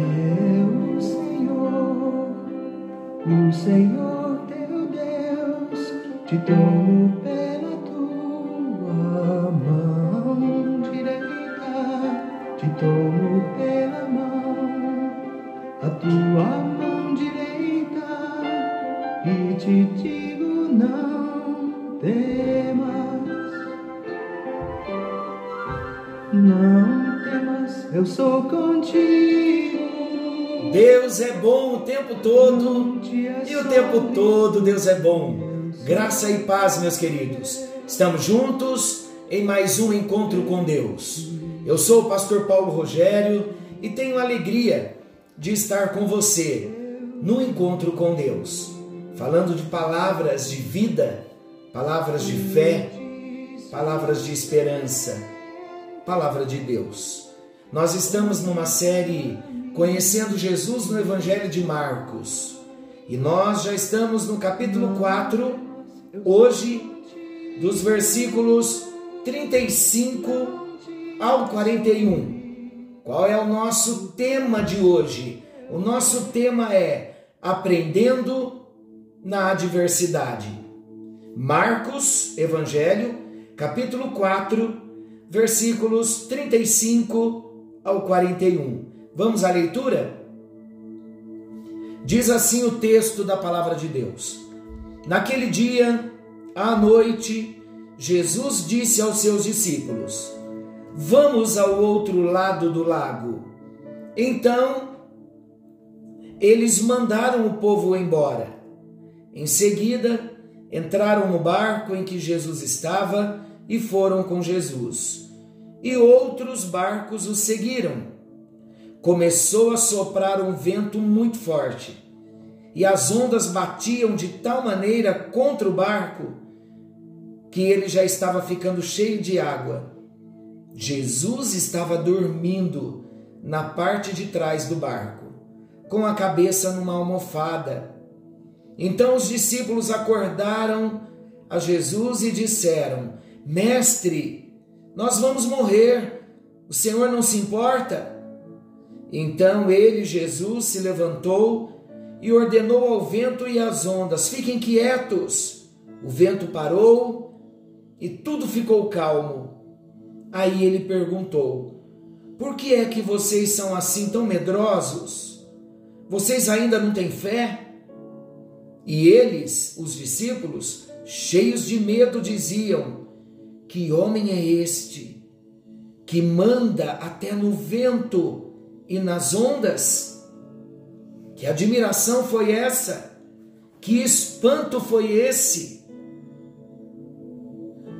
O Senhor, o Senhor teu Deus, te tomo pela tua mão direita, te tomo pela mão, a tua mão direita, e te digo não temas, não temas, eu sou contigo. Deus é bom o tempo todo e o tempo todo Deus é bom. Graça e paz, meus queridos. Estamos juntos em mais um encontro com Deus. Eu sou o pastor Paulo Rogério e tenho alegria de estar com você no encontro com Deus, falando de palavras de vida, palavras de fé, palavras de esperança, palavra de Deus. Nós estamos numa série conhecendo Jesus no Evangelho de Marcos. E nós já estamos no capítulo 4, hoje, dos versículos 35 ao 41. Qual é o nosso tema de hoje? O nosso tema é Aprendendo na Adversidade. Marcos, Evangelho, capítulo 4, versículos 35 ao 41. Vamos à leitura? Diz assim o texto da palavra de Deus. Naquele dia, à noite, Jesus disse aos seus discípulos: Vamos ao outro lado do lago. Então, eles mandaram o povo embora. Em seguida, entraram no barco em que Jesus estava e foram com Jesus. E outros barcos o seguiram começou a soprar um vento muito forte, e as ondas batiam de tal maneira contra o barco que ele já estava ficando cheio de água. Jesus estava dormindo na parte de trás do barco, com a cabeça numa almofada. Então os discípulos acordaram a Jesus e disseram: Mestre, nós vamos morrer. O Senhor não se importa? Então ele, Jesus, se levantou e ordenou ao vento e às ondas: Fiquem quietos. O vento parou e tudo ficou calmo. Aí ele perguntou: Por que é que vocês são assim tão medrosos? Vocês ainda não têm fé? E eles, os discípulos, cheios de medo, diziam: Que homem é este que manda até no vento e nas ondas. Que admiração foi essa? Que espanto foi esse?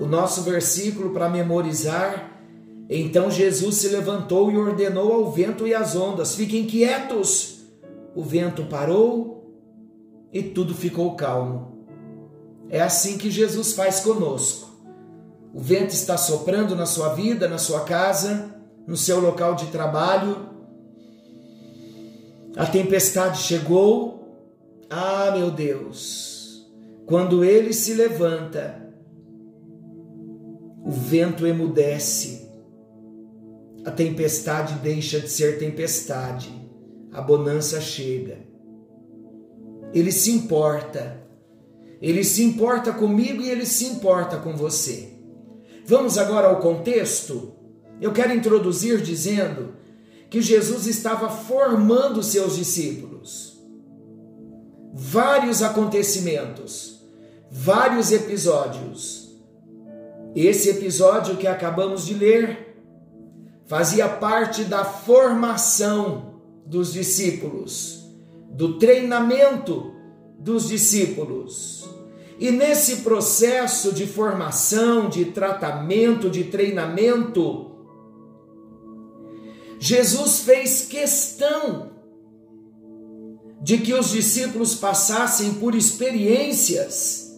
O nosso versículo para memorizar. Então Jesus se levantou e ordenou ao vento e às ondas: fiquem quietos. O vento parou e tudo ficou calmo. É assim que Jesus faz conosco. O vento está soprando na sua vida, na sua casa, no seu local de trabalho, a tempestade chegou. Ah, meu Deus! Quando ele se levanta, o vento emudece. A tempestade deixa de ser tempestade. A bonança chega. Ele se importa. Ele se importa comigo e ele se importa com você. Vamos agora ao contexto? Eu quero introduzir dizendo que Jesus estava formando seus discípulos. Vários acontecimentos, vários episódios. Esse episódio que acabamos de ler fazia parte da formação dos discípulos, do treinamento dos discípulos. E nesse processo de formação, de tratamento, de treinamento, Jesus fez questão de que os discípulos passassem por experiências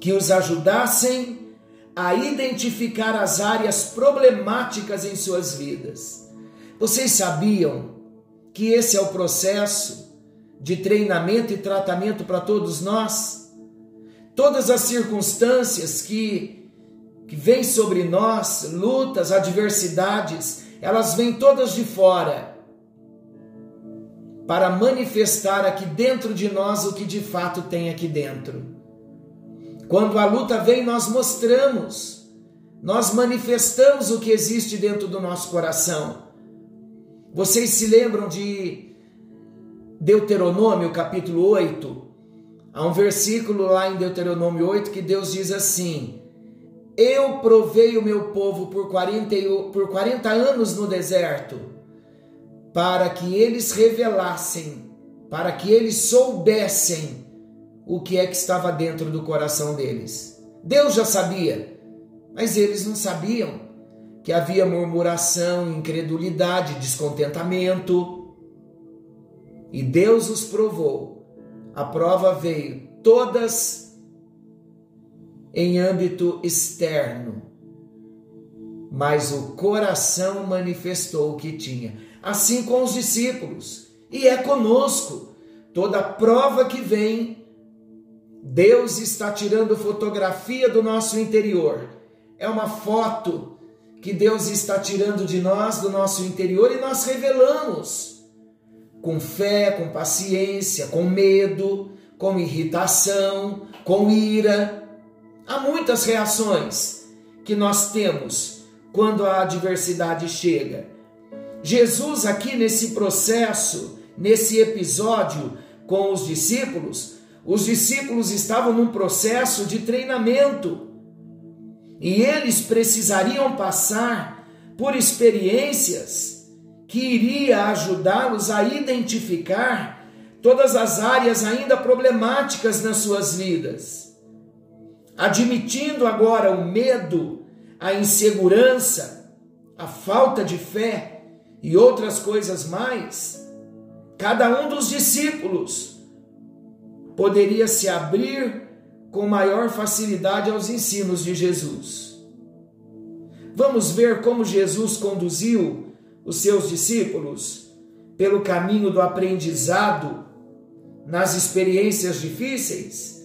que os ajudassem a identificar as áreas problemáticas em suas vidas. Vocês sabiam que esse é o processo de treinamento e tratamento para todos nós? Todas as circunstâncias que, que vêm sobre nós, lutas, adversidades, elas vêm todas de fora. para manifestar aqui dentro de nós o que de fato tem aqui dentro. Quando a luta vem, nós mostramos, nós manifestamos o que existe dentro do nosso coração. Vocês se lembram de Deuteronômio capítulo 8? Há um versículo lá em Deuteronômio 8 que Deus diz assim: Eu provei o meu povo por 40, por 40 anos no deserto, para que eles revelassem, para que eles soubessem o que é que estava dentro do coração deles. Deus já sabia, mas eles não sabiam que havia murmuração, incredulidade, descontentamento. E Deus os provou a prova veio todas em âmbito externo, mas o coração manifestou o que tinha. Assim com os discípulos, e é conosco. Toda prova que vem, Deus está tirando fotografia do nosso interior. É uma foto que Deus está tirando de nós, do nosso interior, e nós revelamos com fé, com paciência, com medo, com irritação, com ira. Há muitas reações que nós temos quando a adversidade chega. Jesus, aqui nesse processo, nesse episódio com os discípulos, os discípulos estavam num processo de treinamento e eles precisariam passar por experiências que iria ajudá-los a identificar todas as áreas ainda problemáticas nas suas vidas. Admitindo agora o medo, a insegurança, a falta de fé e outras coisas mais, cada um dos discípulos poderia se abrir com maior facilidade aos ensinos de Jesus. Vamos ver como Jesus conduziu os seus discípulos pelo caminho do aprendizado nas experiências difíceis?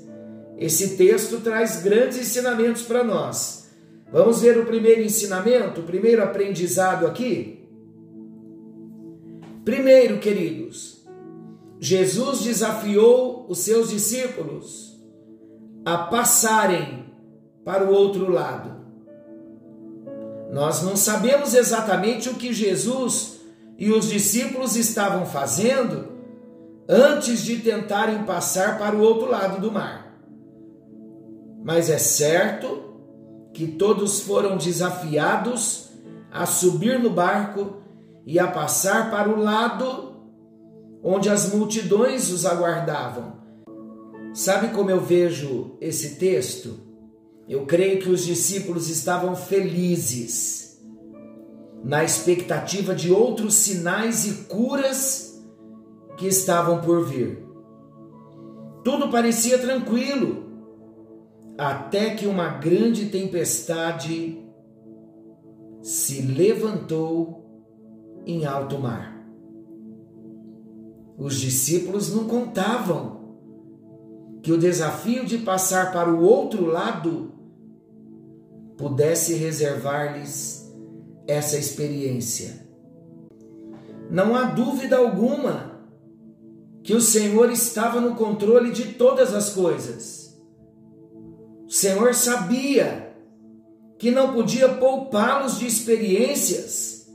Esse texto traz grandes ensinamentos para nós. Vamos ver o primeiro ensinamento, o primeiro aprendizado aqui? Primeiro, queridos, Jesus desafiou os seus discípulos a passarem para o outro lado. Nós não sabemos exatamente o que Jesus e os discípulos estavam fazendo antes de tentarem passar para o outro lado do mar. Mas é certo que todos foram desafiados a subir no barco e a passar para o lado onde as multidões os aguardavam. Sabe como eu vejo esse texto? Eu creio que os discípulos estavam felizes, na expectativa de outros sinais e curas que estavam por vir. Tudo parecia tranquilo, até que uma grande tempestade se levantou em alto mar. Os discípulos não contavam que o desafio de passar para o outro lado pudesse reservar-lhes essa experiência. Não há dúvida alguma que o Senhor estava no controle de todas as coisas. O Senhor sabia que não podia poupá-los de experiências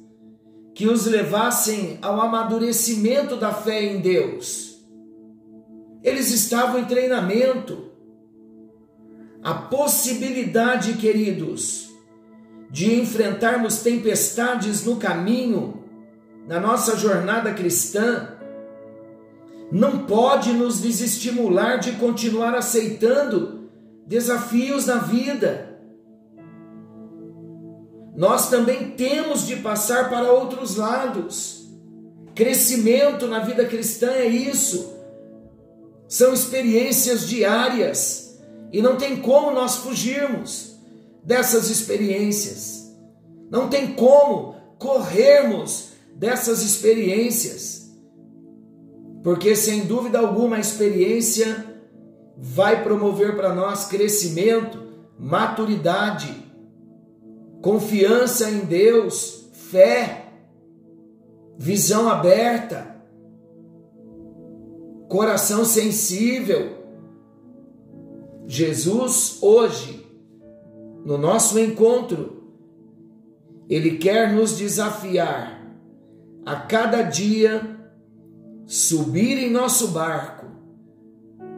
que os levassem ao amadurecimento da fé em Deus eles estavam em treinamento. A possibilidade, queridos, de enfrentarmos tempestades no caminho, na nossa jornada cristã, não pode nos desestimular de continuar aceitando desafios na vida. Nós também temos de passar para outros lados. Crescimento na vida cristã é isso são experiências diárias e não tem como nós fugirmos dessas experiências. Não tem como corrermos dessas experiências. Porque sem dúvida alguma a experiência vai promover para nós crescimento, maturidade, confiança em Deus, fé, visão aberta coração sensível. Jesus, hoje, no nosso encontro, Ele quer nos desafiar a cada dia subir em nosso barco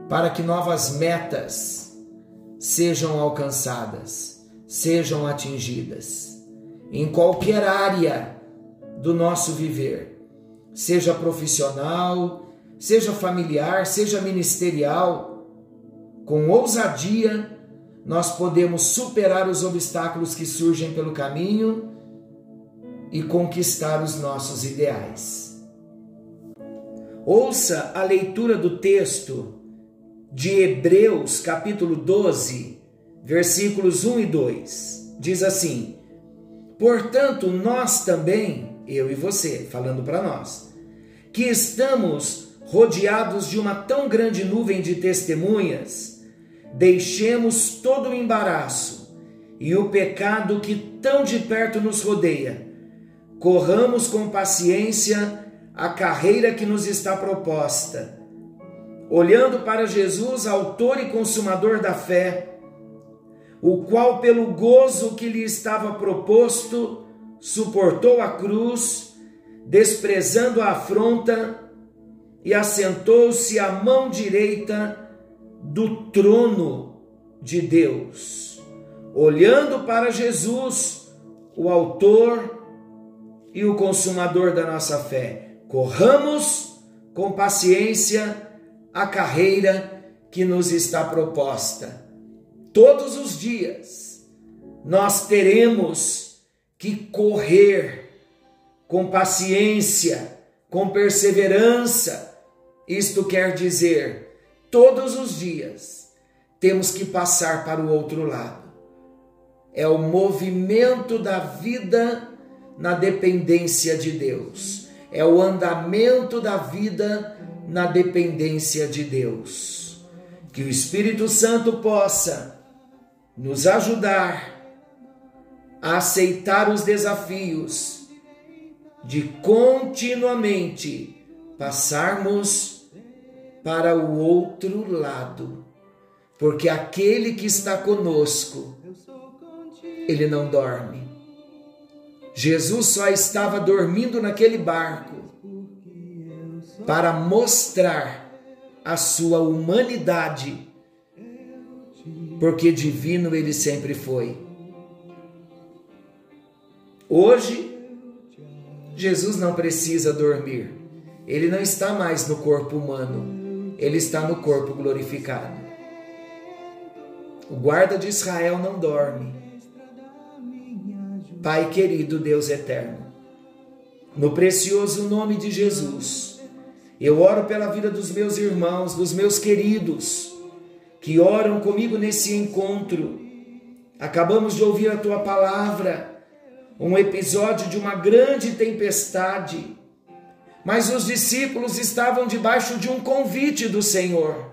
para que novas metas sejam alcançadas, sejam atingidas em qualquer área do nosso viver, seja profissional, seja familiar, seja ministerial, com ousadia nós podemos superar os obstáculos que surgem pelo caminho e conquistar os nossos ideais. Ouça a leitura do texto de Hebreus, capítulo 12, versículos 1 e 2. Diz assim: Portanto, nós também, eu e você, falando para nós, que estamos rodeados de uma tão grande nuvem de testemunhas, deixemos todo o embaraço e o pecado que tão de perto nos rodeia. Corramos com paciência a carreira que nos está proposta, olhando para Jesus, autor e consumador da fé, o qual, pelo gozo que lhe estava proposto, suportou a cruz, desprezando a afronta, e assentou-se à mão direita do trono de Deus, olhando para Jesus, o Autor e o Consumador da nossa fé. Corramos com paciência a carreira que nos está proposta. Todos os dias nós teremos que correr com paciência, com perseverança, isto quer dizer, todos os dias temos que passar para o outro lado. É o movimento da vida na dependência de Deus. É o andamento da vida na dependência de Deus. Que o Espírito Santo possa nos ajudar a aceitar os desafios de continuamente passarmos para o outro lado, porque aquele que está conosco, ele não dorme. Jesus só estava dormindo naquele barco para mostrar a sua humanidade, porque divino ele sempre foi. Hoje, Jesus não precisa dormir, ele não está mais no corpo humano ele está no corpo glorificado. O guarda de Israel não dorme. Pai querido, Deus eterno, no precioso nome de Jesus, eu oro pela vida dos meus irmãos, dos meus queridos, que oram comigo nesse encontro. Acabamos de ouvir a tua palavra, um episódio de uma grande tempestade mas os discípulos estavam debaixo de um convite do Senhor.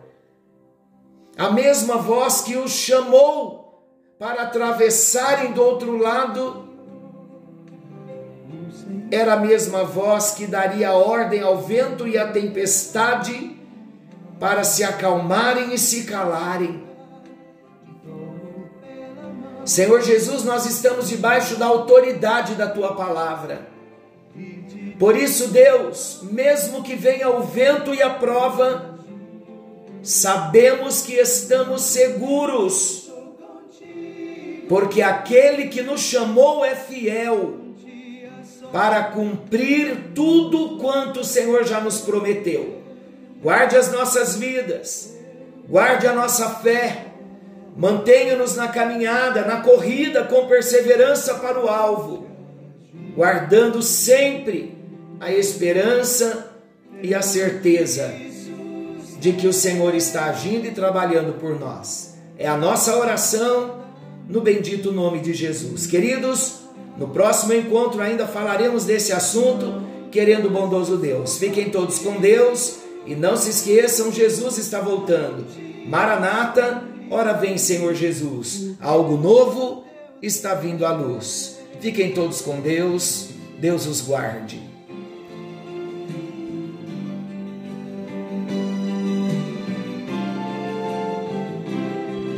A mesma voz que os chamou para atravessarem do outro lado era a mesma voz que daria ordem ao vento e à tempestade para se acalmarem e se calarem. Senhor Jesus, nós estamos debaixo da autoridade da tua palavra. Por isso, Deus, mesmo que venha o vento e a prova, sabemos que estamos seguros, porque aquele que nos chamou é fiel para cumprir tudo quanto o Senhor já nos prometeu. Guarde as nossas vidas, guarde a nossa fé, mantenha-nos na caminhada, na corrida com perseverança para o alvo, guardando sempre a esperança e a certeza de que o Senhor está agindo e trabalhando por nós. É a nossa oração no bendito nome de Jesus. Queridos, no próximo encontro ainda falaremos desse assunto, querendo o bondoso Deus. Fiquem todos com Deus e não se esqueçam, Jesus está voltando. Maranata, ora vem Senhor Jesus. Algo novo está vindo à luz. Fiquem todos com Deus. Deus os guarde.